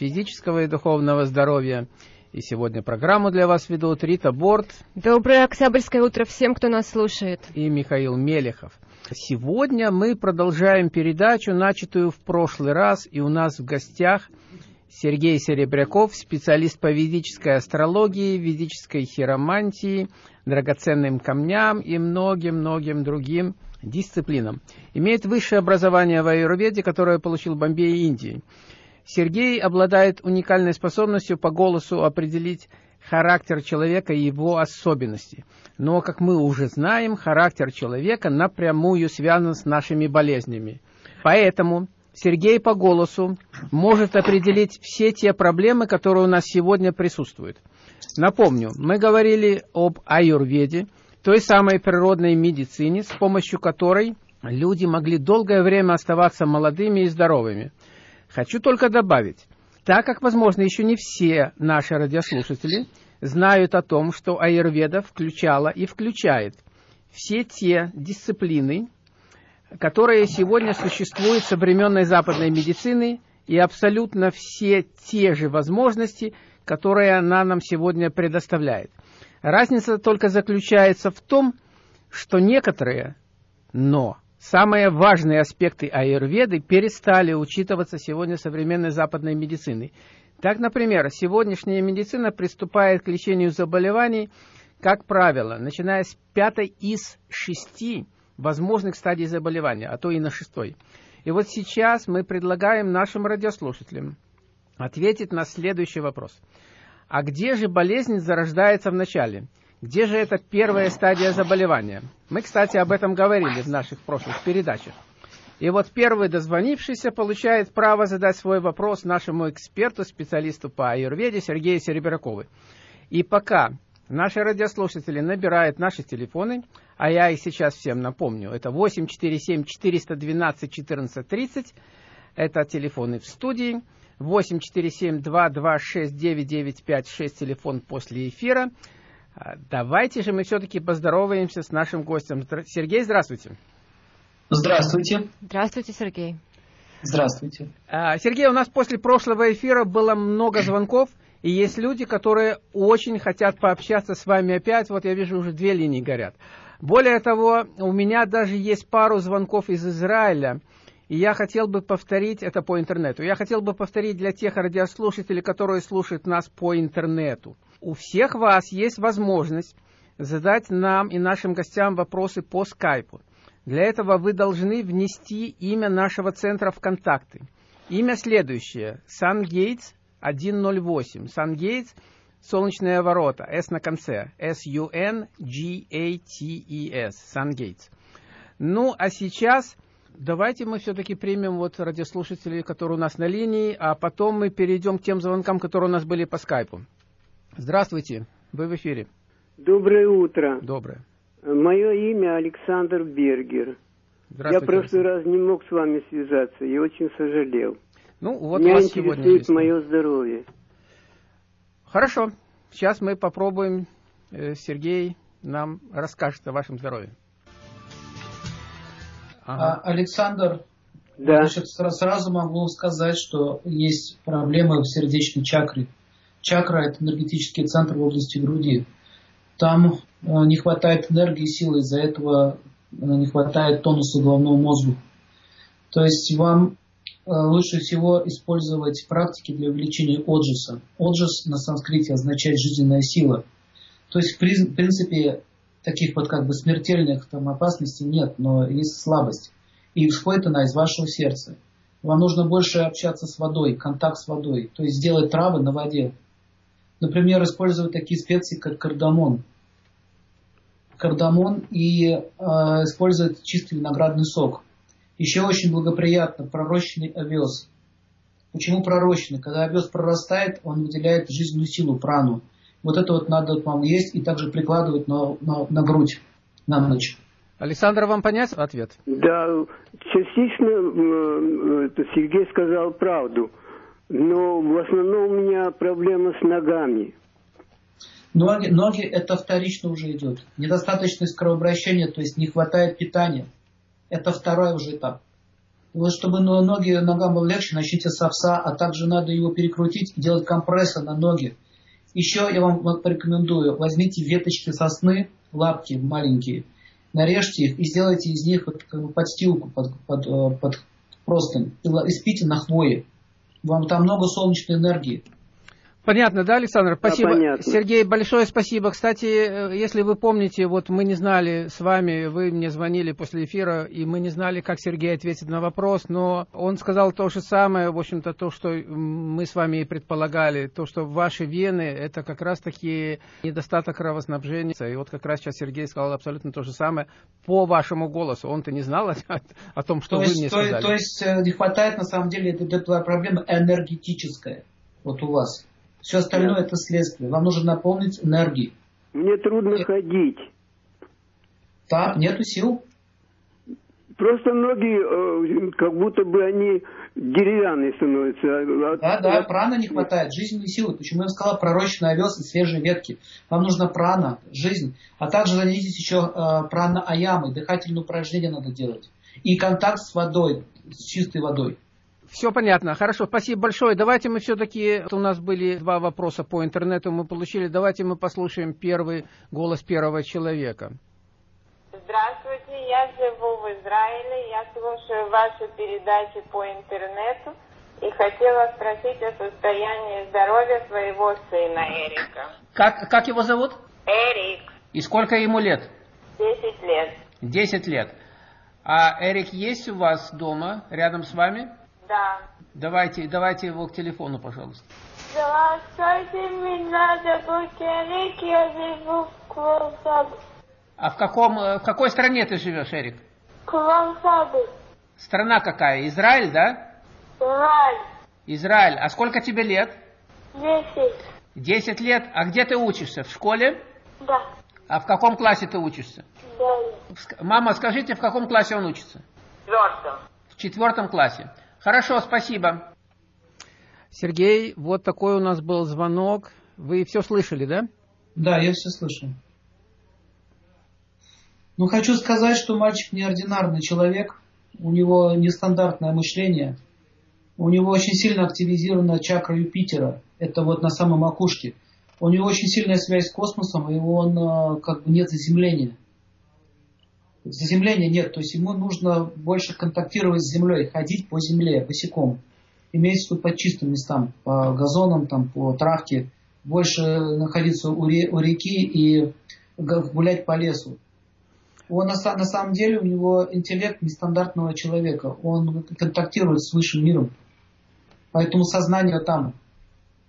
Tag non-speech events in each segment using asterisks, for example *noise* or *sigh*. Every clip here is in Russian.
физического и духовного здоровья. И сегодня программу для вас ведут Рита Борт. Доброе октябрьское утро всем, кто нас слушает. И Михаил Мелехов. Сегодня мы продолжаем передачу, начатую в прошлый раз, и у нас в гостях Сергей Серебряков, специалист по ведической астрологии, ведической хиромантии, драгоценным камням и многим-многим другим дисциплинам. Имеет высшее образование в аюрведе, которое получил в Бомбее и Индии. Сергей обладает уникальной способностью по голосу определить характер человека и его особенности. Но, как мы уже знаем, характер человека напрямую связан с нашими болезнями. Поэтому Сергей по голосу может определить все те проблемы, которые у нас сегодня присутствуют. Напомню, мы говорили об аюрведе, той самой природной медицине, с помощью которой люди могли долгое время оставаться молодыми и здоровыми. Хочу только добавить, так как, возможно, еще не все наши радиослушатели знают о том, что аюрведа включала и включает все те дисциплины, которые сегодня существуют в современной западной медицины, и абсолютно все те же возможности, которые она нам сегодня предоставляет. Разница только заключается в том, что некоторые, но Самые важные аспекты аюрведы перестали учитываться сегодня современной западной медициной. Так, например, сегодняшняя медицина приступает к лечению заболеваний, как правило, начиная с пятой из шести возможных стадий заболевания, а то и на шестой. И вот сейчас мы предлагаем нашим радиослушателям ответить на следующий вопрос. А где же болезнь зарождается в начале? Где же эта первая стадия заболевания? Мы, кстати, об этом говорили в наших прошлых передачах. И вот первый дозвонившийся получает право задать свой вопрос нашему эксперту, специалисту по аюрведе Сергею Серебрякову. И пока наши радиослушатели набирают наши телефоны, а я их сейчас всем напомню, это 847 412 14 30, это телефоны в студии, 847 226 9956 телефон после эфира – давайте же мы все-таки поздороваемся с нашим гостем. Сергей, здравствуйте. Здравствуйте. Здравствуйте, Сергей. Здравствуйте. А, Сергей, у нас после прошлого эфира было много звонков, и есть люди, которые очень хотят пообщаться с вами опять. Вот я вижу, уже две линии горят. Более того, у меня даже есть пару звонков из Израиля, и я хотел бы повторить это по интернету. Я хотел бы повторить для тех радиослушателей, которые слушают нас по интернету у всех вас есть возможность задать нам и нашим гостям вопросы по скайпу. Для этого вы должны внести имя нашего центра в контакты. Имя следующее. SunGates 108. SunGates Солнечные ворота. S на конце. S-U-N-G-A-T-E-S. SunGates. Ну, а сейчас давайте мы все-таки примем вот радиослушателей, которые у нас на линии, а потом мы перейдем к тем звонкам, которые у нас были по скайпу. Здравствуйте, вы в эфире. Доброе утро. Доброе. Мое имя Александр Бергер. Я в прошлый раз не мог с вами связаться и очень сожалел. Ну, вот Меня вас интересует мое здоровье. Хорошо. Сейчас мы попробуем, э, Сергей нам расскажет о вашем здоровье. Ага. А, Александр, да. значит, сразу могу сказать, что есть проблемы в сердечной чакре. Чакра – это энергетический центр в области груди. Там э, не хватает энергии и силы, из-за этого э, не хватает тонуса головного мозга. То есть вам э, лучше всего использовать практики для увеличения оджиса. Оджис на санскрите означает жизненная сила. То есть, в принципе, таких вот как бы смертельных там опасностей нет, но есть слабость. И исходит она из вашего сердца. Вам нужно больше общаться с водой, контакт с водой. То есть сделать травы на воде. Например, использовать такие специи, как кардамон. Кардамон и э, использовать чистый виноградный сок. Еще очень благоприятно пророщенный овес. Почему пророщенный? Когда овес прорастает, он выделяет жизненную силу, прану. Вот это вот надо вам есть и также прикладывать на, на, на грудь на ночь. Александр, вам понять ответ? Да, частично э, Сергей сказал правду. Но в основном у меня проблема с ногами. Ноги, ноги это вторично уже идет. Недостаточность кровообращения, то есть не хватает питания. Это второй уже этап. Вот чтобы ноги, ногам было легче, начните с овса, а также надо его перекрутить и делать компрессы на ноги. Еще я вам порекомендую, возьмите веточки сосны, лапки маленькие, нарежьте их и сделайте из них подстилку под, под, э, под простынь и спите на хвое. Вам там много солнечной энергии. Понятно, да, Александр? Спасибо. Да, понятно. Сергей, большое спасибо. Кстати, э, если вы помните, вот мы не знали с вами, вы мне звонили после эфира, и мы не знали, как Сергей ответит на вопрос, но он сказал то же самое, в общем-то, то, что мы с вами и предполагали, то, что ваши вены, это как раз-таки недостаток кровоснабжения. И вот как раз сейчас Сергей сказал абсолютно то же самое по вашему голосу. Он-то не знал о, о том, что то вы есть, мне то, сказали. То есть э, не хватает, на самом деле, это, это проблема энергетическая. Вот у вас. Все остальное это следствие. Вам нужно наполнить энергией. Мне трудно Нет. ходить. Так, нету сил. Просто ноги, э, как будто бы они деревянные становятся. А- Да, от- да, от- прана не хватает, жизненной силы. Почему я сказал пророщенный овес и свежие ветки? Вам нужна прана, жизнь. А также займитесь еще э, прана аямой, дыхательные упражнения надо делать. И контакт с водой, с чистой водой. Все понятно. Хорошо, спасибо большое. Давайте мы все-таки, у нас были два вопроса по интернету, мы получили. Давайте мы послушаем первый голос первого человека. Здравствуйте, я живу в Израиле, я слушаю ваши передачи по интернету и хотела спросить о состоянии здоровья своего сына Эрика. Как, как его зовут? Эрик, И сколько ему лет? 10 лет. 10 лет. А Эрик есть у вас дома, рядом с вами? Да. Давайте, давайте его к телефону, пожалуйста. Здравствуйте, меня зовут Эрик, я живу в Квансабе. А в, каком, э, в какой стране ты живешь, Эрик? Квансабе. Страна какая? Израиль, да? Рай. Израиль. А сколько тебе лет? 10. 10 лет. А где ты учишься? В школе? Да. А в каком классе ты учишься? Ск- Мама, скажите, в каком классе он учится? Четвертом. В четвертом классе. Хорошо, спасибо. Сергей, вот такой у нас был звонок. Вы все слышали, да? Да, я все слышу. Ну, хочу сказать, что мальчик неординарный человек. У него нестандартное мышление. У него очень сильно активизирована чакра Юпитера. Это вот на самой макушке. У него очень сильная связь с космосом, и он э, как бы нет заземления. Заземления нет, то есть ему нужно больше контактировать с землей, ходить по земле босиком. Имеется виду по чистым местам, по газонам, там, по травке, больше находиться у, ре- у реки и гулять по лесу. Он на, на самом деле у него интеллект нестандартного человека. Он контактирует с высшим миром. Поэтому сознание там.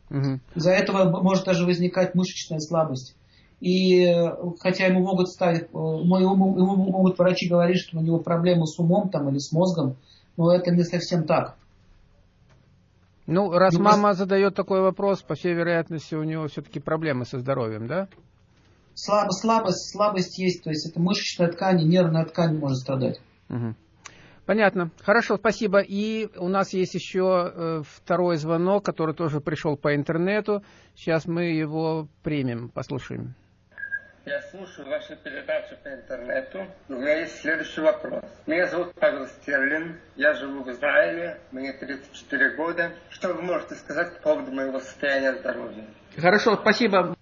Мгм. Из-за этого может даже возникать мышечная слабость. И э, хотя ему могут ставить, э, ему, могут врачи говорить, что у него проблемы с умом там, или с мозгом, но это не совсем так. Ну, раз Ну, мама задает такой вопрос, по всей вероятности, у него все-таки проблемы со здоровьем, да? Слабо, слабость, слабость есть, то есть это мышечная ткань, нервная ткань может страдать. Мгм. Понятно. Хорошо, спасибо. И у нас есть еще э, второй звонок, который тоже пришел по интернету. Сейчас мы его примем, послушаем. Я слушаю ваши передачи по интернету. У меня есть следующий вопрос. Меня зовут Павел Стерлин. Я живу в Израиле. Мне 34 года. Что вы можете сказать по поводу моего состояния здоровья? Хорошо, спасибо.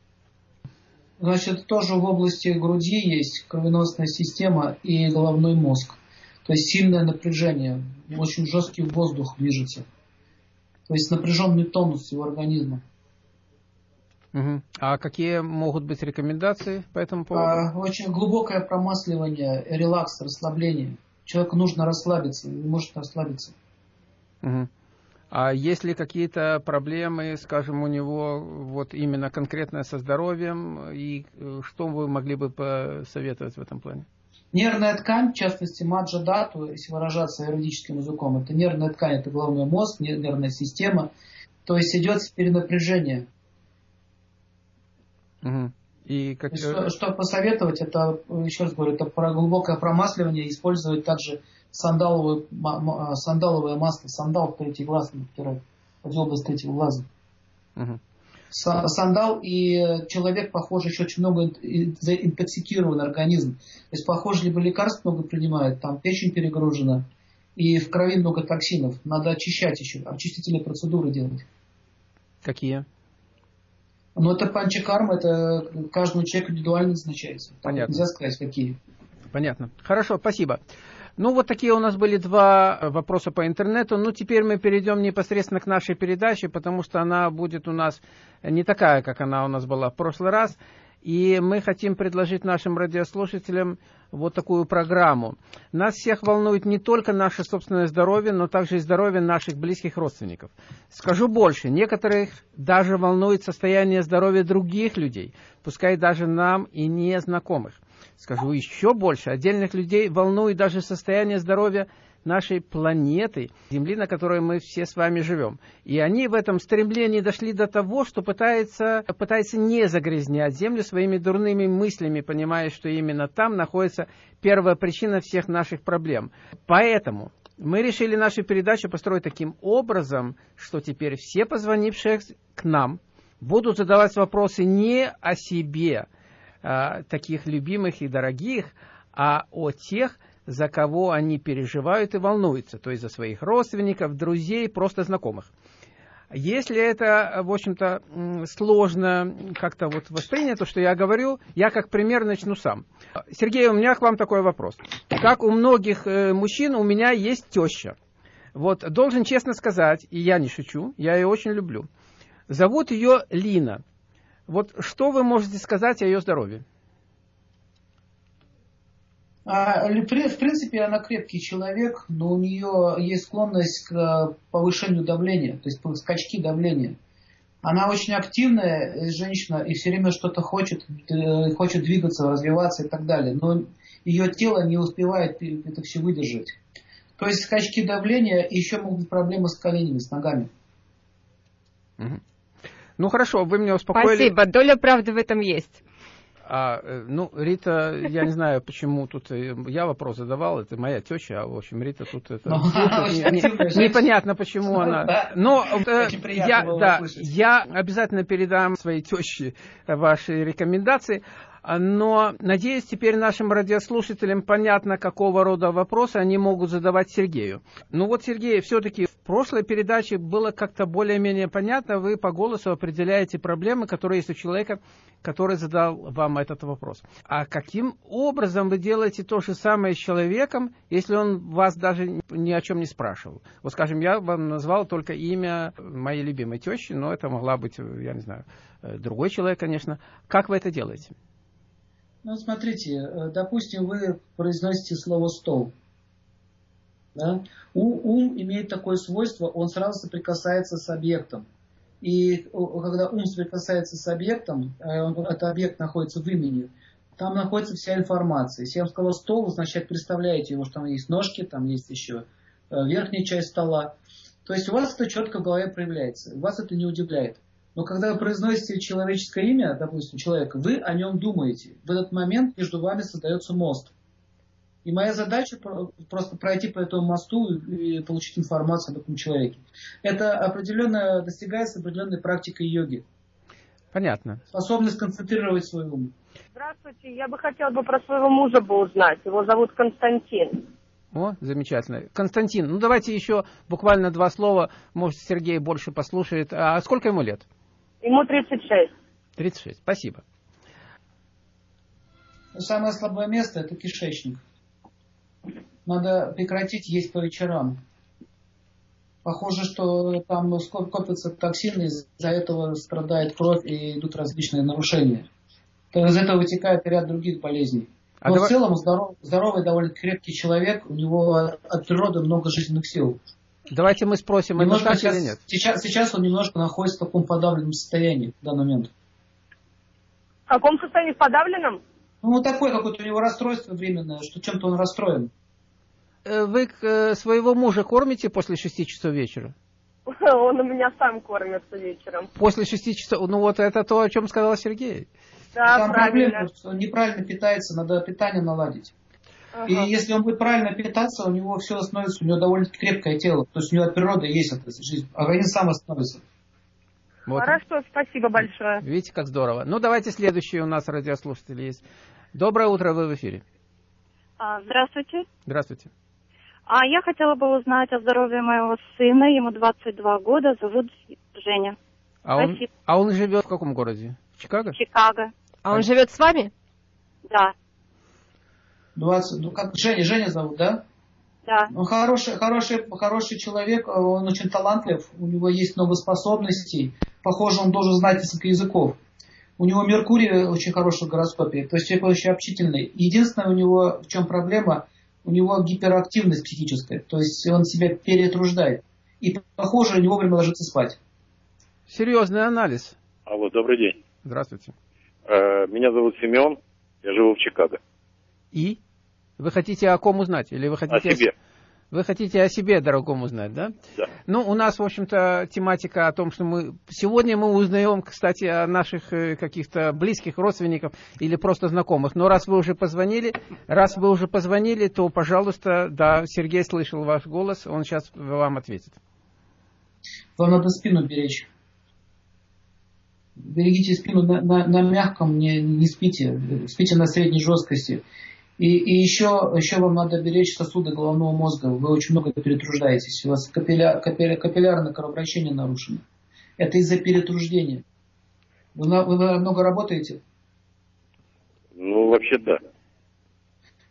Значит, тоже в области груди есть кровеносная система и головной мозг. То есть сильное напряжение, очень жесткий воздух движется. То есть напряженный тонус всего организма. Мгм. А какие могут быть рекомендации по этому поводу? А, очень глубокое промасливание, релакс, расслабление. Человеку нужно расслабиться, не может расслабиться. Мгм. А есть ли какие-то проблемы, скажем, у него вот именно конкретно со здоровьем, и э, что вы могли бы посоветовать в этом плане? Нервная ткань, в частности маджа дату, если выражаться юридическим языком, это нервная ткань, это головной мозг, нер- нервная система. То есть идет перенапряжение. Мгм. И как... Что, что посоветовать, это, еще раз говорю, это про глубокое промасливание, использовать также сандаловое, ма- сандаловое масло, сандал в третий глаз, например, в область третьего глаза. Сандал и человек, похоже, еще очень много заинтоксикирован организм. То есть, похоже, либо лекарств много принимает, там печень перегружена, И в крови много токсинов. Надо очищать еще, очистительные процедуры делать. Какие? Ну, это панчакарма, это каждому человеку индивидуально назначается. Понятно. Нельзя сказать, какие. Понятно. Хорошо, спасибо. Ну, вот такие у нас были два э, вопроса по интернету. Ну, теперь мы перейдем непосредственно к нашей передаче, потому что она будет у нас не такая, как она у нас была в прошлый раз. И мы хотим предложить нашим радиослушателям вот такую программу. Нас всех волнует не только наше собственное здоровье, но также и здоровье наших близких родственников. Скажу больше, некоторых даже волнует состояние здоровья других людей, пускай даже нам и незнакомых. Скажу еще больше, отдельных людей волнует даже состояние здоровья нашей планеты, Земли, на которой мы все с вами живем. И они в этом стремлении дошли до того, что пытаются, пытаются не загрязнять Землю своими дурными мыслями, понимая, что именно там находится первая причина всех наших проблем. Поэтому мы решили нашу передачу построить таким образом, что теперь все позвонившие к нам будут задавать вопросы не о себе, а, таких любимых и дорогих, а о тех, за кого они переживают и волнуются, то есть за своих родственников, друзей, просто знакомых. Если это, в общем-то, сложно как-то вот воспринять то, что я говорю, я как пример начну сам. Сергей, у меня к вам такой вопрос. Как у многих э, мужчин, у меня есть теща. Вот, должен честно сказать, и я не шучу, я ее очень люблю. Зовут ее Лина. Вот что вы можете сказать о ее здоровье? А, в принципе, она крепкий человек, но у нее есть склонность к повышению давления, то есть скачки давления. Она очень активная женщина и все время что-то хочет, э, хочет двигаться, развиваться и так далее. Но ее тело не успевает это все выдержать. То есть скачки давления и еще могут быть проблемы с коленями, с ногами. Ну хорошо, вы меня успокоили. Спасибо, доля правды в этом есть. А, ну, Рита, я не знаю, почему тут я вопрос задавал, это моя теща, а, в общем, Рита тут это... Ну, *laughs* *laughs* непонятно, почему она... Но я, да, я обязательно передам своей теще ваши рекомендации. Но, надеюсь, теперь нашим радиослушателям понятно, какого рода вопросы они могут задавать Сергею. Ну вот, Сергей, все-таки в прошлой передаче было как-то более-менее понятно, вы по голосу определяете проблемы, которые есть у человека, который задал вам этот вопрос. А каким образом вы делаете то же самое с человеком, если он вас даже ни о чем не спрашивал? Вот, скажем, я вам назвал только имя моей любимой тещи, но это могла быть, я не знаю, другой человек, конечно. Как вы это делаете? Ну, смотрите, э, допустим, вы произносите слово «стол». Да? ум имеет такое свойство, он сразу соприкасается с объектом. И когда ум соприкасается с объектом, э, этот объект находится в имени, там находится вся информация. Если я вам сказал стол, значит, представляете его, что там есть ножки, там есть еще э, верхняя часть стола. То есть у вас это четко в голове проявляется. Вас это не удивляет. Но когда вы произносите человеческое имя, допустим, человека, вы о нем думаете. В этот момент между вами создается мост. И моя задача просто пройти по этому мосту и получить информацию об этом человеке. Это определенно достигается определенной практикой йоги. Понятно. Способность концентрировать свой ум. Здравствуйте, я бы хотела бы про своего мужа бы узнать. Его зовут Константин. О, замечательно. Константин, ну давайте еще буквально два слова. Может, Сергей больше послушает. А сколько ему лет? Ему 36. 36, спасибо. Самое слабое место – это кишечник. Надо прекратить есть по вечерам. Похоже, что там копятся токсины, из-за этого страдает кровь и идут различные нарушения. То из этого вытекает ряд других болезней. А Но а в давай... целом здоров, здоровый, довольно крепкий человек, у него от природы много жизненных сил. Давайте мы спросим, немножко сейчас, или нет. Сейчас, сейчас он немножко находится в таком подавленном состоянии в данный момент. В каком состоянии? В подавленном? Ну, вот такое какое-то у него расстройство временное, что чем-то он расстроен. Э, вы э, своего мужа кормите после шести часов вечера? *laughs* Он у меня сам кормится вечером. После шести часов? Ну, вот это то, о чем сказал Сергей. Да, Там правильно. проблема, он неправильно питается, надо питание наладить. И если он будет правильно питаться, у него все остановится, у него довольно крепкое тело. То есть у него от природы есть эта жизнь. Организм сам остановится. Вот. Хорошо, спасибо большое. Видите, как здорово. Ну, давайте следующий у нас радиослушатель есть. Доброе утро, вы в эфире. А, здравствуйте. Здравствуйте. А я хотела бы узнать о здоровье моего сына. Ему 22 года, зовут Женя. А он, Спасибо. а он живет в каком городе? В Чикаго? Чикаго. А он живет с вами? Да, 20, ну как Женя, Женя зовут, да? да. Он хороший, хороший, хороший человек, он очень талантлив, у него есть много способностей. Похоже, он должен знать несколько языков. У него Меркурий очень хороший в гороскопе, то есть человек очень общительный. Единственное у него, в чем проблема, у него гиперактивность психическая, то есть он себя перетруждает. И, похоже, не вовремя ложится спать. Серьезный анализ. Алло, добрый день. Здравствуйте. Э, Меня зовут Семен, я живу в Чикаго. И? Вы хотите о ком узнать? Или вы О хотите себе. Вы хотите о себе, дорогом, узнать, да? Да. Ну, у нас, в общем-то, тематика о том, что мы... Сегодня мы узнаем, кстати, о наших э, каких-то близких родственников или просто знакомых. Но раз вы уже позвонили, раз вы уже позвонили, то, пожалуйста, да, Сергей слышал ваш голос, он сейчас вам ответит. Вам надо спину беречь. Берегите спину на, на- на мягком, не, не спите. Спите на средней жесткости. И, и еще, еще вам надо беречь сосуды головного мозга. Вы очень много перетруждаетесь. У вас капилля- капилля- капиллярное кровообращение нарушено. Это из-за перетруждения. Вы, вы много работаете? Ну, вообще да.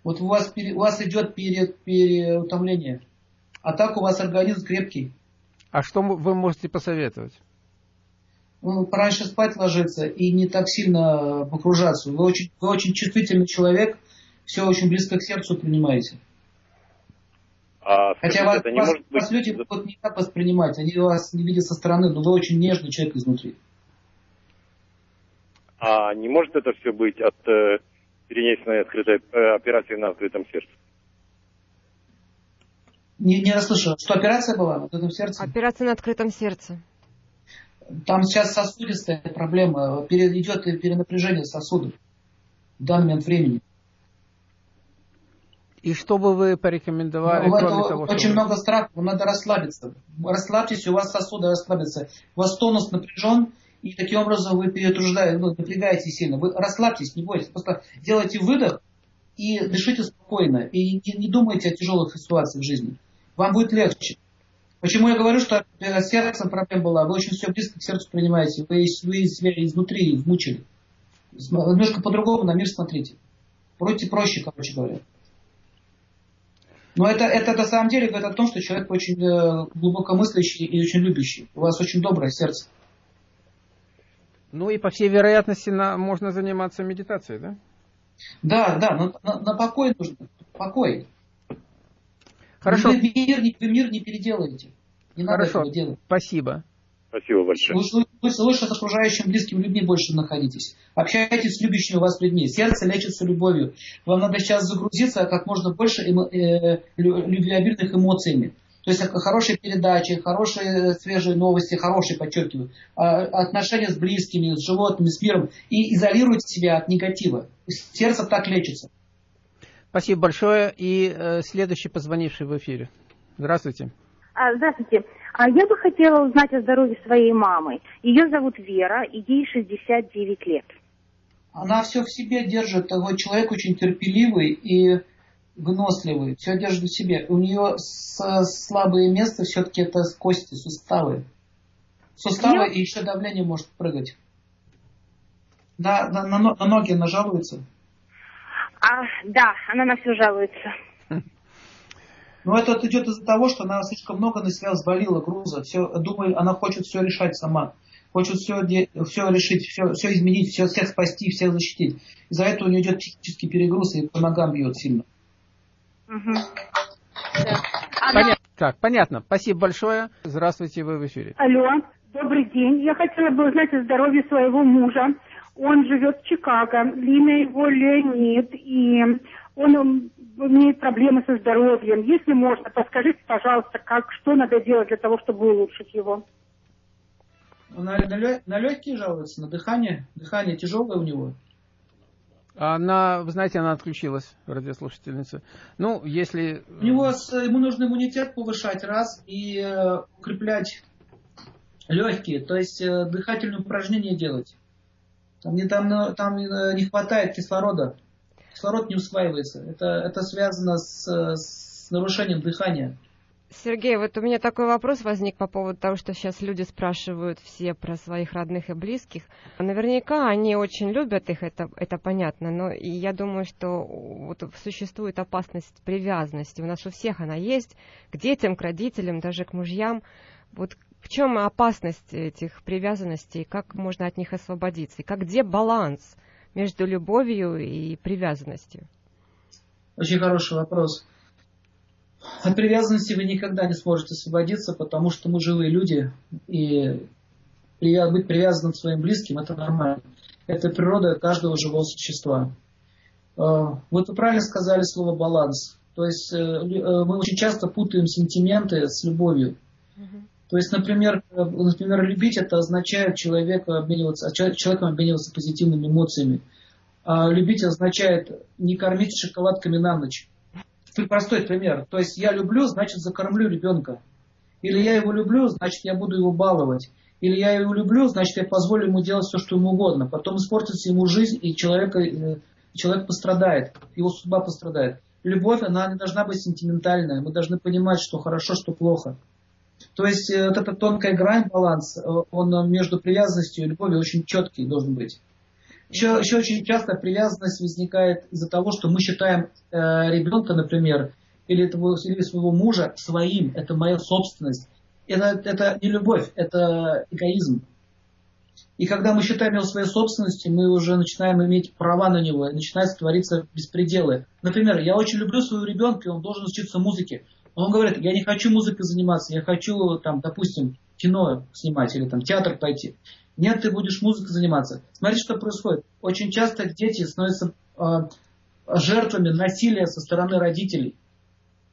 Вот у вас, пере- у вас идет пере- переутомление. А так у вас организм крепкий. А что вы можете посоветовать? ну, пораньше спать ложиться и не так сильно погружаться. Вы очень, вы очень чувствительный человек, все очень близко к сердцу принимаете. А Хотя скажите, вас, это не вас- может быть... вас люди будут не так воспринимать, они вас не видят со стороны, но вы очень нежный человек изнутри. А не может это все быть от э, перенесенной открытой э, операции на открытом сердце? Не, не расслышал, что операция была на этом сердце? Операция на открытом сердце. Там сейчас сосудистая проблема, идет перенапряжение сосудов в данный момент времени. И что бы вы порекомендовали, У вас кроме того, что... очень вы- много страха, вам надо расслабиться. Расслабьтесь, у вас сосуды расслабятся. У вас тонус напряжен, и таким образом вы перетруждаете, ну, напрягаете сильно. Вы расслабьтесь, не бойтесь. Просто делайте выдох и дышите спокойно. И не, не думайте о тяжелых ситуациях в жизни. Вам будет легче. Почему я говорю, что с сердцем проблема была? Вы очень все близко к сердцу принимаете. Вы, вы себя изнутри вмучили. Немножко по-другому на мир смотрите. Проще, проще, короче говоря. Но это, это на самом деле говорит о том, что человек очень э, глубокомыслящий и очень любящий. У вас очень доброе сердце. Ну и по всей вероятности на... можно заниматься медитацией, да? Да, да, но на, на покой нужно. Покой. Хорошо, Вы мир, не- вы мир не переделаете. Не надо Хорошо. этого делать. спасибо. Спасибо большое. Лучше, лучше- лучше с окружающими близкими людьми больше находитесь. Общайтесь с любящими вас людьми. Сердце лечится любовью. Вам надо сейчас загрузиться как можно больше эмо- э, лю- любвеобильных эмоциями. То есть хорошие передачи, хорошие свежие новости, хорошие, подчеркиваю, а, отношения с близкими, с животными, с миром. И изолируйте себя от негатива. Сердце так лечится. Спасибо большое. И э, следующий позвонивший в эфире. Здравствуйте. А, здравствуйте. А я бы хотела узнать о здоровье своей мамы. Ее зовут Вера, и ей 69 лет. Она все в себе держит. Вот человек очень терпеливый и выносливый. Все держит в себе. У нее с- слабое место все-таки это кости, суставы. Суставы Я- и еще давление может прыгать. На, на, на на ноги она жалуется. А, да, она на все жалуется. Но это идет из-за того, что она слишком много на себя взвалила груза. Все, думаю, она хочет все решать сама. Хочет все, все решить, все, все изменить, все, всех спасти, всех защитить. Из-за этого у нее идет психический перегруз и по ногам бьет сильно. Мгм. Да. Она- Понятно. Так, понятно. Спасибо большое. Здравствуйте, вы в эфире. Алло, добрый день. Я хотела бы узнать о здоровье своего мужа. Он живет в Чикаго. Имя его Леонид. И он имеет проблемы со здоровьем. Если можно, подскажите, пожалуйста, как, что надо делать для того, чтобы улучшить его? На, на, лё- на легкие жалуется, на дыхание. Дыхание тяжелое у него. Она, вы знаете, она отключилась, радиослушательница. Ну, если... У него с- ему нужно иммунитет повышать раз и э, укреплять легкие, то есть э, дыхательные упражнения делать. Там, не, там, э, там э, не хватает кислорода. Кислород не усваивается. Это, это связано с, с с нарушением дыхания. Сергей, вот у меня такой вопрос возник по поводу того, что сейчас люди спрашивают все про своих родных и близких. Наверняка они очень любят их, это, это понятно, но и я думаю, что вот существует опасность привязанности. У нас у всех она есть, к детям, к родителям, даже к мужьям. Вот в чем опасность этих привязанностей, как можно от них освободиться, и как где баланс между любовью и привязанностью? Очень хороший вопрос. От привязанности вы никогда не сможете освободиться, потому что мы живые люди, и быть привязанным к своим близким – это нормально. Это природа каждого живого существа. А, вот вы правильно сказали слово «баланс». То есть э, э, мы очень часто путаем сентименты с любовью. То есть, например, э, например, любить это означает человеку обмениваться, человеком обмениваться позитивными эмоциями. А любить означает не кормить шоколадками на ночь простой пример. То есть я люблю, значит закормлю ребенка. Или я его люблю, значит я буду его баловать. Или я его люблю, значит я позволю ему делать все, что ему угодно. Потом испортится ему жизнь, и человек, э, человек пострадает, его судьба пострадает. Любовь, она не должна быть сентиментальная. Мы должны понимать, что хорошо, что плохо. То есть э, вот эта тонкая грань, баланс, э, он между привязанностью и любовью очень четкий должен быть. Еще, еще очень часто привязанность возникает из-за того, что мы считаем э, ребенка, например, или, этого, или своего мужа своим. Это моя собственность. Это, это не любовь, это эгоизм. И когда мы считаем его своей собственностью, мы уже начинаем иметь права на него, и начинают твориться беспределы. Например, я очень люблю своего ребенка, и он должен учиться музыке. Он говорит, я не хочу музыкой заниматься, я хочу, там, допустим, кино снимать или там театр пойти. Нет, ты будешь музыкой заниматься. Смотрите, что происходит. Очень часто дети становятся э, жертвами насилия со стороны родителей.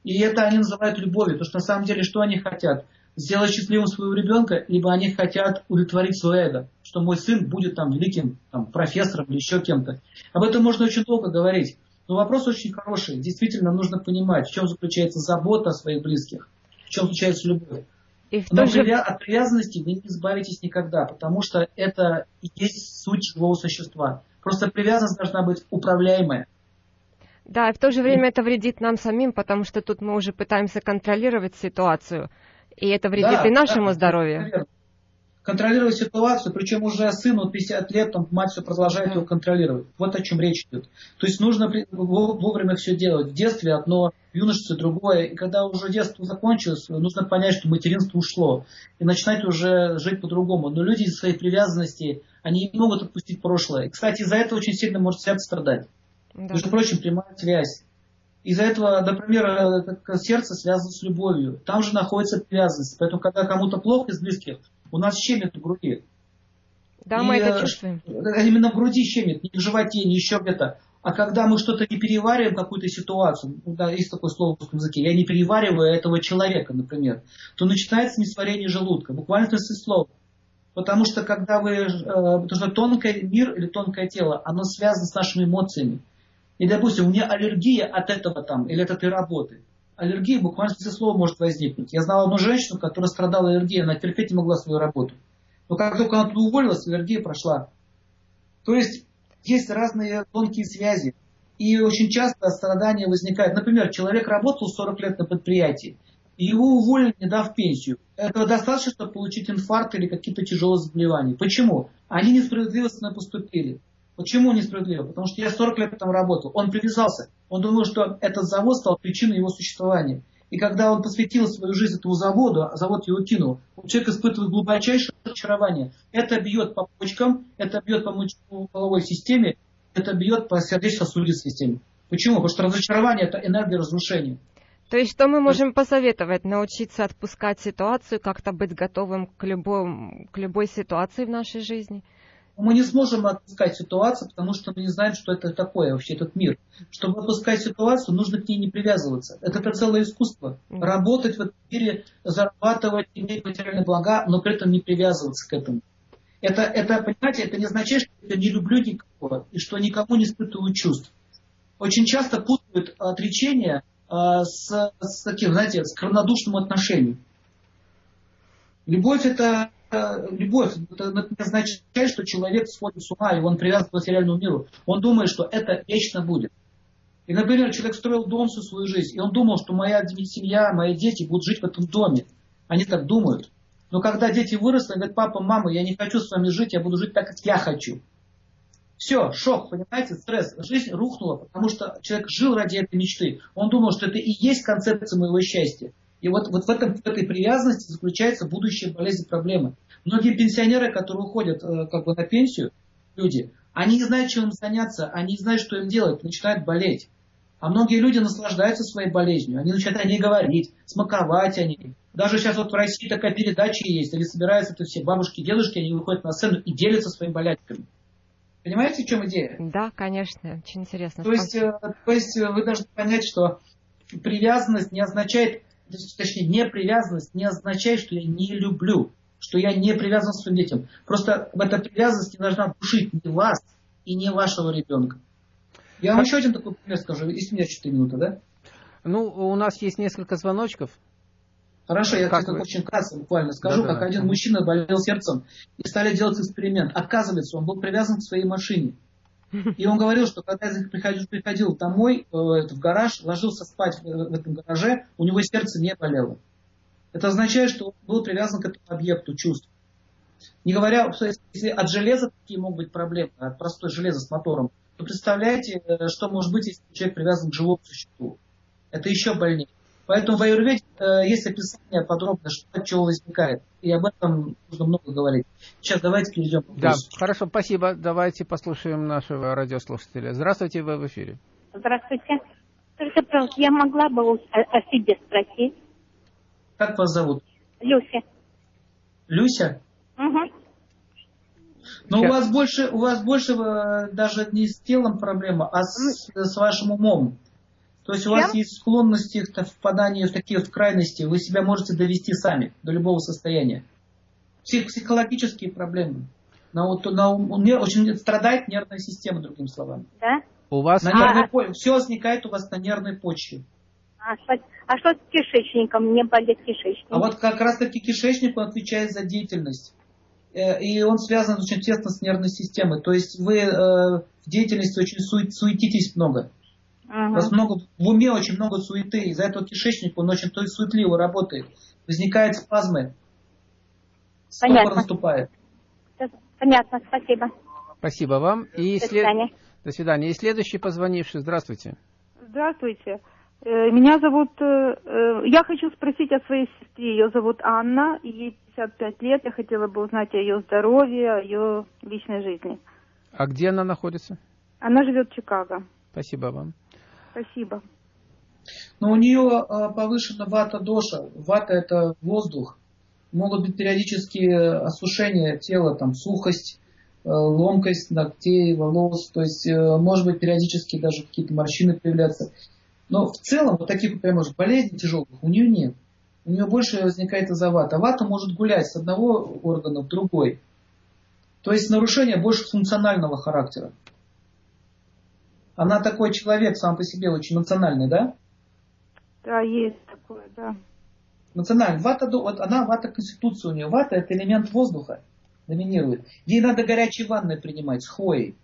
И это они называют любовью. Потому что на самом деле что они хотят? Сделать счастливым своего ребенка, либо они хотят удовлетворить свое эго. Что мой сын будет там великим там, профессором или еще кем-то. Об этом можно очень долго говорить. Но вопрос очень хороший. Действительно нужно понимать, в чем заключается забота о своих близких, в чем заключается любовь. И в Но же... от привязанности вы не избавитесь никогда, потому что это и есть суть живого существа. Просто привязанность должна быть управляемая. Да, и в то же время это вредит нам самим, потому что тут мы уже пытаемся контролировать ситуацию, и это вредит да, и нашему да, здоровью. Наверное контролировать ситуацию, причем уже сыну 50 лет, там, мать все продолжает его контролировать. Вот о чем речь идет. То есть нужно вовремя все делать. В детстве одно, в юношестве другое. И когда уже детство закончилось, нужно понять, что материнство ушло. И начинать уже жить по-другому. Но люди из своей привязанности, они не могут отпустить прошлое. И, кстати, из-за этого очень сильно может сердце страдать. Да. Между прочим, прямая связь. Из-за этого, например, э, сердце связано с любовью. Там же находится привязанность. Поэтому, когда кому-то плохо из близких, у нас щемит в груди. Да, и, мы это чувствуем. Э, именно в груди щемит, не в животе, не еще где-то. А когда мы что-то не перевариваем, какую-то ситуацию, ну да, есть такое слово в русском языке, я не перевариваю этого человека, например, то начинается несварение желудка, буквально то есть слово. Потому что когда вы, э, потому что тонкий мир или тонкое тело, оно связано с нашими эмоциями. И, допустим, у меня аллергия от этого там, или от этой работы аллергия буквально со слова может возникнуть. Я знал одну женщину, которая страдала аллергией, она терпеть не могла свою работу. Но как только она туда уволилась, аллергия прошла. То есть есть разные тонкие связи. И очень часто страдания возникают. Например, человек работал 40 лет на предприятии, и его уволили, не дав пенсию. Этого достаточно, чтобы получить инфаркт или какие-то тяжелые заболевания. Почему? Они несправедливо поступили. Почему несправедливо? Потому что я 40 лет там работал. Он привязался. Он думал, что этот завод стал причиной его существования. И когда он посвятил свою жизнь этому заводу, а завод его кинул, человек испытывает глубочайшее разочарование. Это бьет по почкам, это бьет по половой системе, это бьет по сердечно-сосудистой системе. Почему? Потому что разочарование – это энергия разрушения. То есть что мы можем посоветовать? Научиться отпускать ситуацию, как-то быть готовым к, любой, к любой ситуации в нашей жизни – мы не сможем отпускать ситуацию, потому что мы не знаем, что это такое вообще этот мир. Чтобы отпускать ситуацию, нужно к ней не привязываться. Это, это целое искусство. Работать в этом мире, зарабатывать, иметь материальные блага, но при этом не привязываться к этому. Это, это, понимаете, это не означает, что я не люблю никого и что никому не испытываю чувств. Очень часто путают отречение а, с, с таким, знаете, с равнодушным отношением. Любовь это любовь, это не означает, что человек сходит с ума, и он привязан к материальному миру. Он думает, что это вечно будет. И, например, человек строил дом всю свою жизнь, и он думал, что моя семья, мои дети будут жить в этом доме. Они так думают. Но когда дети выросли, они говорят, папа, мама, я не хочу с вами жить, я буду жить так, как я хочу. Все, шок, понимаете, стресс. Жизнь рухнула, потому что человек жил ради этой мечты. Он думал, что это и есть концепция моего счастья. И вот, вот в, этом, в этой привязанности заключается будущая болезнь проблемы. Многие пенсионеры, которые уходят э, как бы на пенсию, люди, они не знают, чем им заняться, они не знают, что им делать, начинают болеть. А многие люди наслаждаются своей болезнью, они начинают о ней говорить, смаковать о ней. Даже сейчас вот в России такая передача есть, или собираются это все бабушки, дедушки, они выходят на сцену и делятся своими болячками. Понимаете, в чем идея? Да, конечно, очень интересно. То есть, э, то есть э, вы должны понять, что привязанность не означает, точнее, непривязанность не означает, что я не люблю что я не привязан к своим детям. Просто эта привязанность не должна душить ни вас и не вашего ребенка. Я вам а... еще один такой пример скажу. Есть у меня 4 минуты, да? Ну, у нас есть несколько звоночков. Хорошо, я как очень кратко буквально скажу, да, как да. один мужчина болел сердцем и стали делать эксперимент. Оказывается, он был привязан к своей машине. И он говорил, что когда я приходил, приходил домой, э, в гараж, ложился спать в этом гараже, у него сердце не болело. Это означает, что он был привязан к этому объекту чувств. Не говоря, если от железа такие могут быть проблемы, от простой железа с мотором, то представляете, э, что может быть, если человек привязан к живому существу. Это еще больнее. Поэтому в Аюрведе э, есть описание подробно, что от чего возникает. И об этом нужно много говорить. Сейчас давайте перейдем к Да, хорошо, спасибо. Давайте послушаем нашего радиослушателя. Здравствуйте, вы в эфире. Здравствуйте. Скажите, пожалуйста, я могла бы о, о себе спросить? Как вас зовут? Люся. Люся? Угу. Но у вас больше, у вас больше э, даже не с телом проблема, а с, с вашим умом. То есть у вас есть склонности к впаданию в такие вот крайности, вы себя можете довести сами до любого состояния. Псих, психологические проблемы. На, вот, на уме очень страдает нервная система, другими словами. Да? У вас на нервной, а... Все возникает у вас на нервной почве. А, а что с кишечником? Мне болит кишечник. А вот как раз таки кишечник он отвечает за деятельность. Э, и он связан очень тесно с нервной системой. То есть вы э, в деятельности очень сует, суетитесь много. Ага. У вас много, в уме очень много суеты. Из-за этого кишечник, он очень то есть суетливо работает. Возникают спазмы. Понятно. наступает. Понятно, спасибо. Спасибо вам. И До свидания. След... До свидания. И следующий позвонивший. Здравствуйте. Здравствуйте. Э, меня зовут... Э, э, я хочу спросить о своей сестре. Ее зовут Анна, ей 55 лет. Я хотела бы узнать о ее здоровье, о ее личной жизни. А где она находится? Она живет в Чикаго. Спасибо вам. Спасибо. Но у нее повышена вата доша. Вата это воздух. Могут быть периодические осушения тела, там сухость, ломкость ногтей, волос. То есть может быть периодически даже какие-то морщины появляться. Но в целом вот таких прямо болезней тяжелых у нее нет. У нее больше возникает из-за вата. Вата может гулять с одного органа в другой. То есть нарушение больше функционального характера. Она такой человек сам по себе очень эмоциональный, да? Да, есть такое, да. Эмоциональный. Вата, вот она, вата конституция у нее. Вата это элемент воздуха доминирует. Ей надо горячие ванны принимать с хвоей.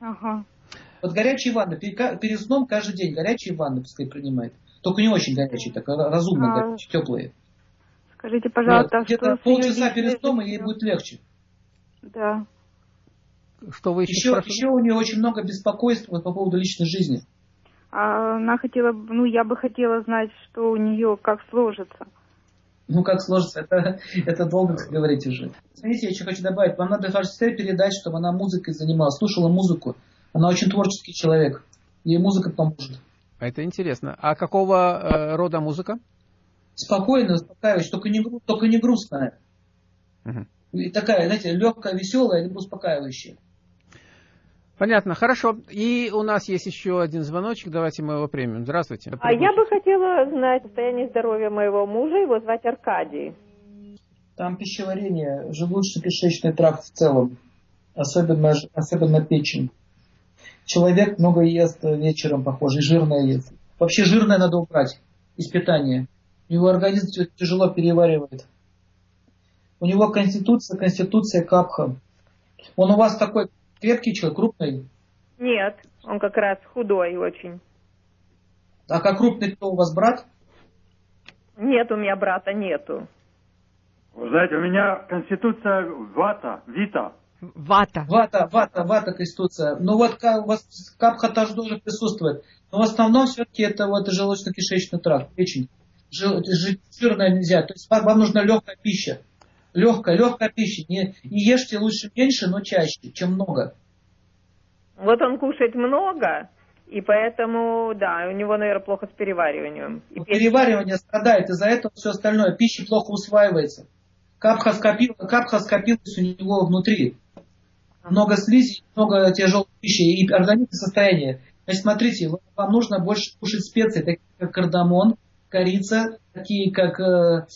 Ага. Вот горячие ванны, перед сном каждый день горячие ванны пускай принимает. Только не очень горячие, так разумно а... горячие, теплые. Скажите, пожалуйста, вот, где-то полчаса перед сном, и ей будет легче. Да. Что вы еще, еще, еще у нее очень много беспокойства по поводу личной жизни. А она хотела, ну, я бы хотела знать, что у нее как сложится. Ну, как сложится, это, *laughs* это долго говорить уже. Смотрите, я еще хочу добавить, вам надо Хашсер передать, чтобы она музыкой занималась, слушала музыку. Она очень творческий человек. Ей музыка поможет. А это интересно. А какого э, рода музыка? Спокойная, успокаивающая, только не, только не грустная. Угу. И такая, знаете, легкая, веселая, либо успокаивающая. Понятно, хорошо. И у нас есть еще один звоночек, давайте мы его примем. Здравствуйте. А я бы хотела знать состояние здоровья моего мужа, его звать Аркадий. Там пищеварение, желудочно-кишечный тракт в целом, особенно, особенно печень. Человек много ест вечером, похоже, и жирное ест. Вообще жирное надо убрать из питания. У него организм тяжело переваривает. У него конституция, конституция капха. Он у вас такой крепкий человек, крупный? Нет, он как раз худой очень. А как крупный кто у вас брат? Нет, у меня брата нету. Вы знаете, у меня конституция вата, вита. Вата. Вата, вата, вата конституция. Ну вот у вас капха тоже должен присутствовать. Но в основном все-таки это вот желудочно-кишечный тракт, печень. Жирная нельзя. То есть вам нужна легкая пища. Легкая, легкая пища. Не, не ешьте лучше меньше, но чаще, чем много. Вот он кушает много, и поэтому, да, у него, наверное, плохо с перевариванием. И ну, переваривание страдает, из-за этого все остальное. Пища плохо усваивается. Капха, скопил, капха скопилась у него внутри. Много слизи, много тяжелой пищи и организм состояние. Значит, смотрите, вам нужно больше кушать специи, такие как кардамон, корица, такие как, э,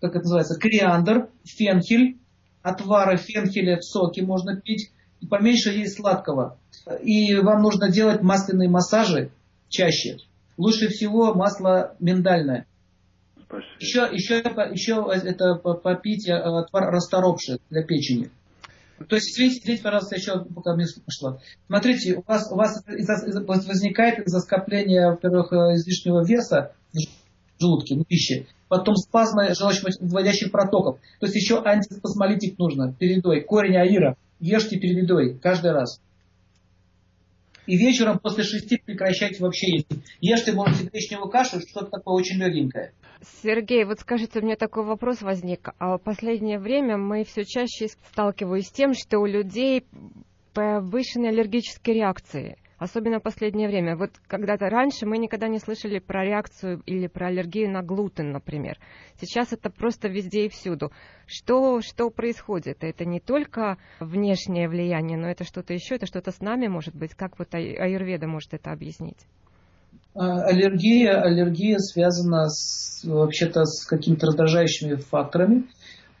как это называется, кориандр, фенхель, отвары фенхеля в соке можно пить, и поменьше есть сладкого. И вам нужно делать масляные массажи чаще. Лучше всего масло миндальное. Еще, еще, еще это попить э, отвар расторопший для печени. То есть, извините, здесь, пожалуйста, еще пока мне пошло. Смотрите, у вас, у вас возникает из-за скопления, во-первых, э, излишнего веса в желудке, в пище, потом спазмы желчно-выводящих протоков. То есть еще антиспазмолитик нужно перед едой. Корень аира ешьте перед едой каждый раз. И вечером после шести прекращайте вообще есть. Ешьте, можете гречневую кашу, что-то такое очень легенькое. Сергей, вот скажите, у меня такой вопрос возник. А в последнее время мы все чаще сталкиваемся с тем, что у людей повышенные аллергические реакции особенно в последнее время. Вот когда-то раньше мы никогда не слышали про реакцию или про аллергию на глутен, например. Сейчас это просто везде и всюду. Что, что происходит? Это не только внешнее влияние, но это что-то еще, это что-то с нами может быть. Как вот аюрведа может это объяснить? А, аллергия, аллергия связана вообще-то с какими-то раздражающими факторами,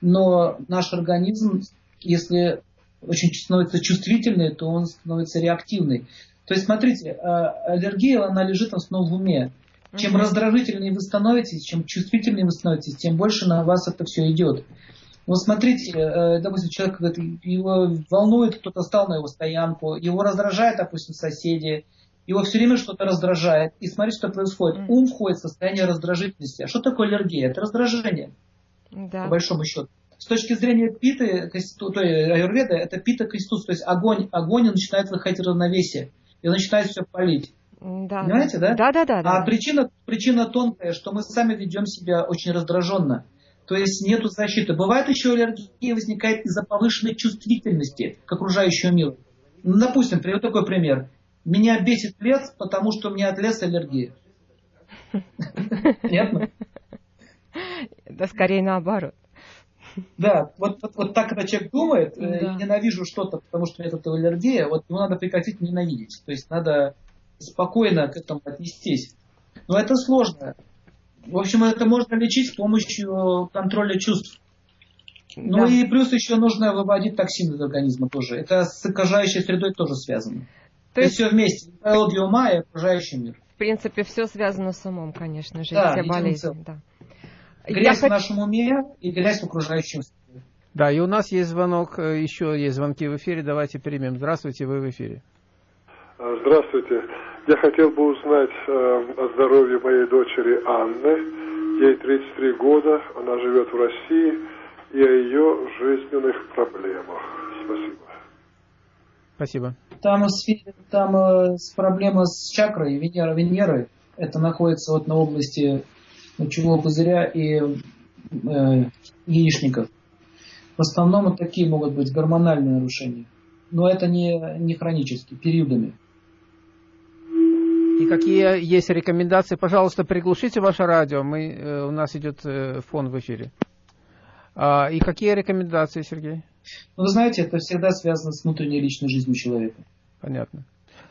но наш организм, если очень становится чувствительный, то он становится реактивный. То есть, смотрите, а, аллергия, она лежит в основном в уме. Чем угу. раздражительнее вы становитесь, чем чувствительнее вы становитесь, тем больше на вас это все идет. Вот смотрите, э, допустим, человек, его волнует, кто-то стал на его стоянку, его раздражает, допустим, соседи, его все время что-то раздражает. И смотрите, что происходит. Ум входит в состояние раздражительности. А что такое аллергия? Это раздражение, да. по большому счету. С точки зрения питы, той аюрведы, это пита конституция, то есть огонь, огонь начинает выходить равновесие и начинает все палить. Да. Понимаете, да? Да, да, да. А да. Причина, причина тонкая, что мы сами ведем себя очень раздраженно. То есть нету защиты. Бывает еще аллергия возникает из-за повышенной чувствительности к окружающему миру. Ну, допустим, приведу такой пример. Меня бесит лес, потому что у меня от леса аллергия. *laughs* Понятно? Да скорее наоборот. Да, вот, вот, вот так, когда человек думает, э, да. ненавижу что-то, потому что это аллергия, вот ему надо прекратить ненавидеть. То есть надо спокойно к этому отнестись. Но это сложно. В общем, это можно лечить с помощью контроля чувств. Ну да. и плюс еще нужно выводить токсины из организма тоже. Это с окружающей средой тоже связано. То есть все вместе. Экология ума и окружающий мир. В принципе, все связано с умом, конечно же. Да, все болезни. Да. Грязь Я в нашем уме и грязь в окружающем среде. Да, и у нас есть звонок, э, еще есть звонки в эфире. Давайте примем. Здравствуйте, вы в эфире. А, здравствуйте. Я хотел бы узнать э, о здоровье моей дочери Анны. Ей 33 года, она живет в России, и о ее жизненных проблемах. Спасибо. Спасибо. Там, там э, проблема с чакрой, Венера, Венерой. Это находится вот на области мочевого пузыря и э, яичников. В основном вот такие могут быть гормональные нарушения. Но это не, не хронические, периодами. И какие есть рекомендации? Пожалуйста, приглушите ваше радио. Мы, э, у нас идет э, фон в эфире. А, и какие рекомендации, Сергей? Ну, вы знаете, это всегда связано с внутренней личной жизнью человека. Понятно.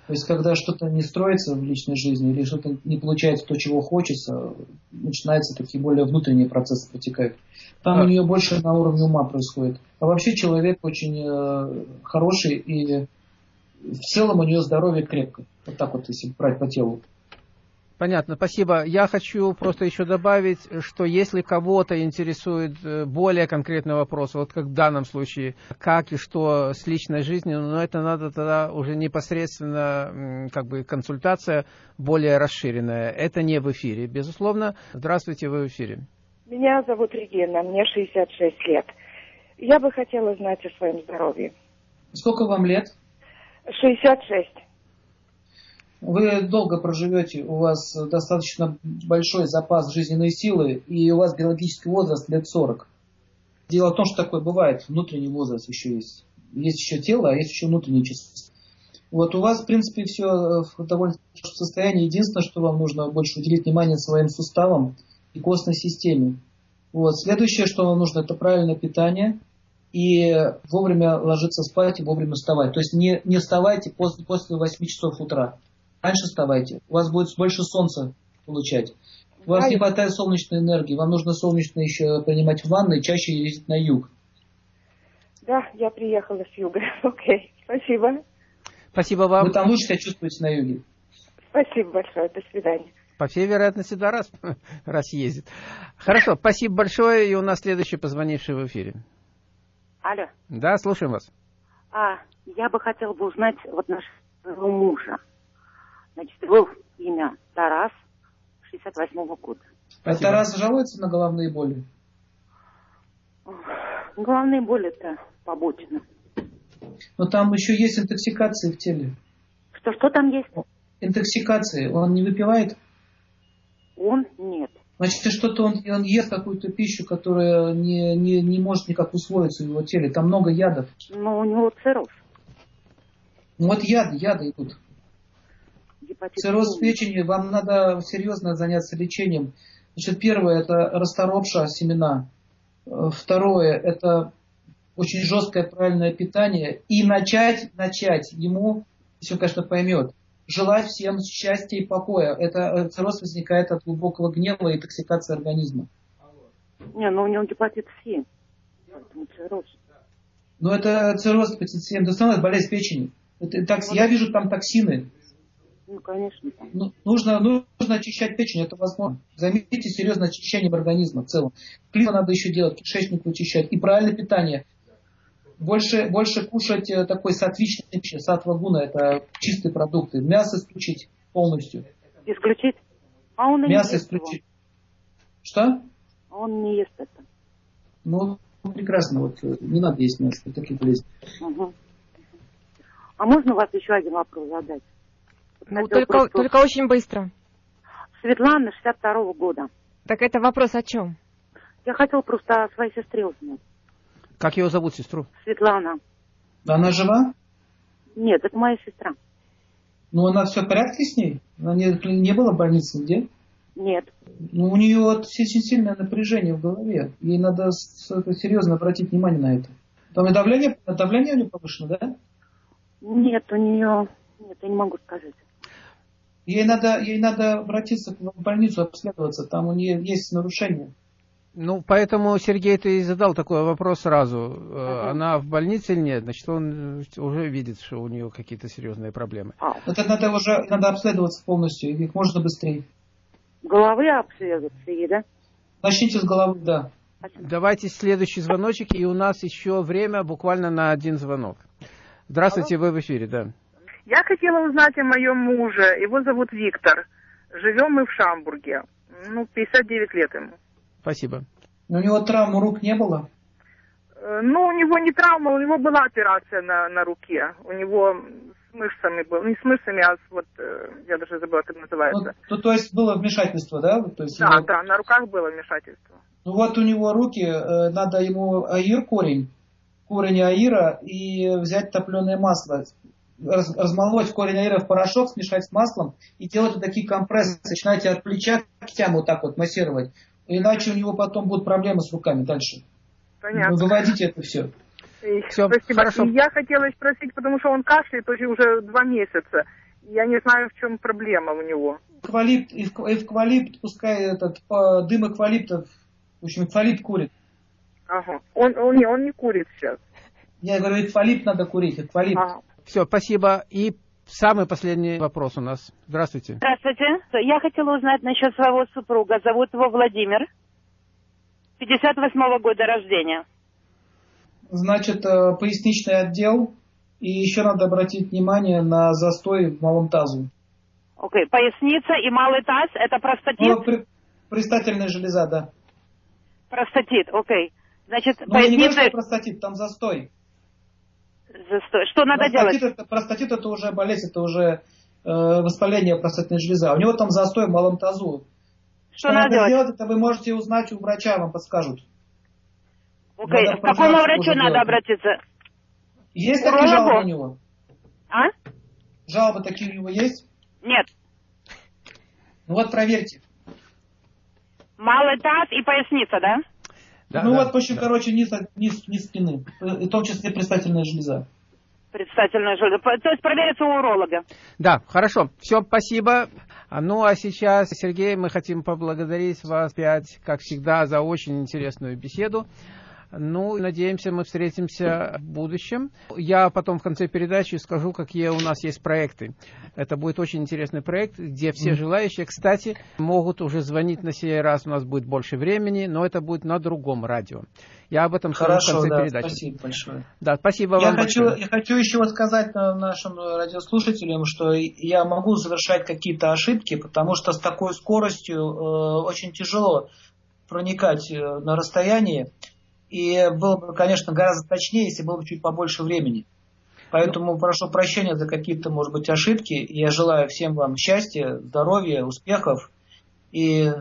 То есть, когда что-то не строится в личной жизни или что-то не получается то, чего хочется, начинаются такие более внутренние процессы протекают. Там а. у нее больше на уровне ума происходит. А вообще человек очень э, хороший и в целом у нее здоровье крепко. Вот так вот, если брать по телу. Понятно, спасибо. Я хочу просто еще добавить, что если кого-то интересует э, более конкретный вопрос, вот как в данном случае, как и что с личной жизнью, но это надо тогда уже непосредственно, как бы, консультация более расширенная. Это не в эфире, безусловно. Здравствуйте, вы в эфире. Меня зовут Регина, мне 66 лет. Я бы хотела знать о своем здоровье. Сколько вам лет? 66. Вы долго проживете, у вас достаточно большой запас жизненной силы, и у вас биологический возраст лет 40. Дело в том, что такое бывает, внутренний возраст еще есть. Есть еще тело, а есть еще внутреннее чувство. Вот у вас, в принципе, все в довольно состоянии. Единственное, что вам нужно больше уделить внимание своим суставам и костной системе. Вот. Следующее, что вам нужно, это правильное питание и вовремя ложиться спать и вовремя вставать. То есть не, не вставайте после, после 8 часов утра. Раньше вставайте. У вас будет больше солнца получать. У вас не хватает солнечной энергии. Вам нужно солнечное еще принимать в ванной, чаще ездить на юг. Да, я приехала с юга. *laughs* Окей, спасибо. Спасибо вам. Вы там лучше себя чувствуете на юге. Спасибо большое. До свидания. По всей вероятности, да, раз, *laughs* раз ездит. Хорошо, спасибо большое. И у нас следующий позвонивший в эфире. Алло. Да, слушаем вас. А, я бы хотела бы узнать вот нашего мужа. Значит, его имя Тарас, 68-го года. А Тарас жалуется на головные боли? Головные боли-то побочно. Но там еще есть интоксикации в теле. Что, что там есть? Интоксикации. Он не выпивает? Он нет. Значит, что-то он, он ест какую-то пищу, которая не, не, не может никак усвоиться в его теле. Там много ядов. Но у него цирроз. Ну вот яды, яды идут гепатит Цирроз печени, вам надо серьезно заняться лечением. Значит, первое это расторопша семена. Второе это очень жесткое правильное питание. И начать, начать ему, он, конечно, поймет, желать всем счастья и покоя. Это э, цирроз возникает от глубокого гнева и токсикации организма. Не, ну у него гепатит С. Поэтому цирроз. Ну это цирроз гепатит С. Это основная болезнь печени. Это, так, я вижу там токсины. Ну, конечно. Ну, нужно, нужно очищать печень, это возможно. Заметьте серьезное очищение организма в целом. Климат надо еще делать, кишечник очищать. И правильное питание. Больше, больше кушать э, такой сатвичный пищи, сатвагуна, это чистые продукты. Мясо исключить полностью. Исключить? А он и Мясо не ест исключить. Его. Что? Он не ест это. Ну, прекрасно, вот э, не надо есть мясо, такие болезни. Угу. А можно вас еще один вопрос задать? Ну, только, только очень быстро. Светлана, 62-го года. Так это вопрос о чем? Я хотела просто о своей сестре узнать. Как ее зовут, сестру? Светлана. Она жива? Нет, это моя сестра. Ну, она все в порядке с ней? Она не, не была в больнице где? Нет. Ну, у нее очень сильное напряжение в голове. Ей надо серьезно обратить внимание на это. Там и давление, давление у нее повышено, да? Нет, у нее... Нет, я не могу сказать. Ей надо, ей надо обратиться в больницу, обследоваться, там у нее есть нарушение. Ну, поэтому Сергей ты и задал такой вопрос сразу. Uh-huh. Она в больнице или нет? Значит, он уже видит, что у нее какие-то серьезные проблемы. А. Это надо уже надо обследоваться полностью, и как можно быстрее. Головы обследоваться ей, да? Начните с головы, да. Спасибо. Давайте следующий звоночек, и у нас еще время буквально на один звонок. Здравствуйте, Алло. вы в эфире, да. Я хотела узнать о моем муже. Его зовут Виктор. Живем мы в Шамбурге. Ну, 59 лет ему. Спасибо. Но у него травмы рук не было? Э, ну, у него не травма, у него была операция на, на руке. У него с мышцами был. Не с мышцами, а с вот, э, я даже забыла, как называется. Ну, то, то есть было вмешательство, да? То есть да, его... да, на руках было вмешательство. Ну вот у него руки, э, надо ему аир корень, корень аира и взять топленое масло раз, размолоть корень аира в порошок, смешать с маслом и делать вот такие компрессы. Начинаете от плеча к кистям вот так вот массировать. Иначе у него потом будут проблемы с руками дальше. Понятно. Выводите это все. все Спасибо. Хорошо. И я хотела спросить, потому что он кашляет уже, уже два месяца. Я не знаю, в чем проблема у него. Эквалипт, эвкалипт, пускай этот дым эквалипта, в общем, эквалипт курит. Ага. Он, он, не, он не курит сейчас. Я говорю, эквалипт надо курить, эквалипт. Ага. Все, спасибо. И самый последний вопрос у нас. Здравствуйте. Здравствуйте. Я хотела узнать насчет своего супруга. Зовут его Владимир. 58-го года рождения. Значит, э, поясничный отдел. И еще надо обратить внимание на застой в малом тазу. Окей. Поясница и малый таз – это простатит? Ну, при, предстательная железа, да. Простатит, окей. Значит, Но я не говорю, поясница... что простатит, там застой. Застой. Что надо простатит делать? Это, простатит это уже болезнь, это уже э, воспаление простатной железы. А у него там застой в малом тазу. Что надо делать? сделать, это вы можете узнать у врача, вам подскажут. Окей. Надо К какому врачу надо делать. обратиться? Есть Урологу? такие жалобы у него? А? Жалобы такие у него есть? Нет. Ну вот проверьте. Малый таз и поясница, да? Да, ну да, вот, в общем, короче, низ, низ, низ спины. И в том числе предстательная железа. Предстательная железа. То есть провериться у уролога. Да, хорошо. Все, спасибо. Ну, а сейчас, Сергей, мы хотим поблагодарить вас опять, как всегда, за очень интересную беседу. Ну, надеемся, мы встретимся в будущем. Я потом в конце передачи скажу, какие у нас есть проекты. Это будет очень интересный проект, где все желающие, кстати, могут уже звонить на сей раз. У нас будет больше времени, но это будет на другом радио. Я об этом скажу в конце да, передачи. спасибо большое. Да, спасибо Я вам хочу, большое. я хочу еще сказать э, нашим радиослушателям, что я могу совершать какие-то ошибки, потому что с такой скоростью э, очень тяжело проникать э, на расстояние. И было бы, конечно, гораздо точнее, если было бы чуть побольше времени. Поэтому прошу прощения за какие-то, может быть, ошибки. И я желаю всем вам счастья, здоровья, успехов. И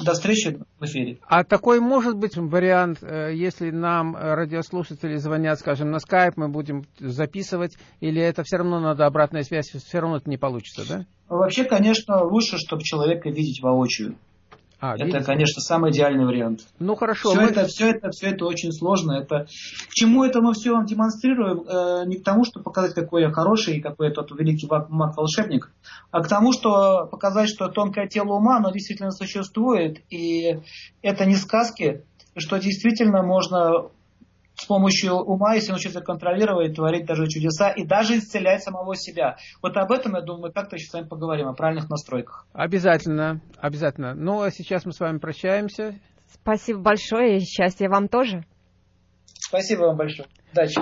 до встречи в эфире. А такой может быть вариант, э, если нам радиослушатели звонят, скажем, на скайп, мы будем записывать, или это все равно надо обратная связь, все равно это не получится, да? Вообще, конечно, лучше, чтобы человека видеть воочию. А, это, видите? конечно, самый идеальный вариант. Ну хорошо. Все мы- это, все это, все это очень сложно. Это к чему это мы все вам демонстрируем? Э, не к тому, чтобы показать, какой я хороший и какой я тот великий маг-волшебник, а к тому, что показать, что тонкое тело ума, оно действительно существует, и это не сказки, что действительно можно с помощью ума, если научиться контролировать, творить даже чудеса и даже исцелять самого себя. Вот об этом, я думаю, мы как-то еще с вами поговорим, о правильных настройках. Обязательно, обязательно. Ну, а сейчас мы с вами прощаемся. Спасибо большое и счастья вам тоже. Спасибо вам большое. Удачи.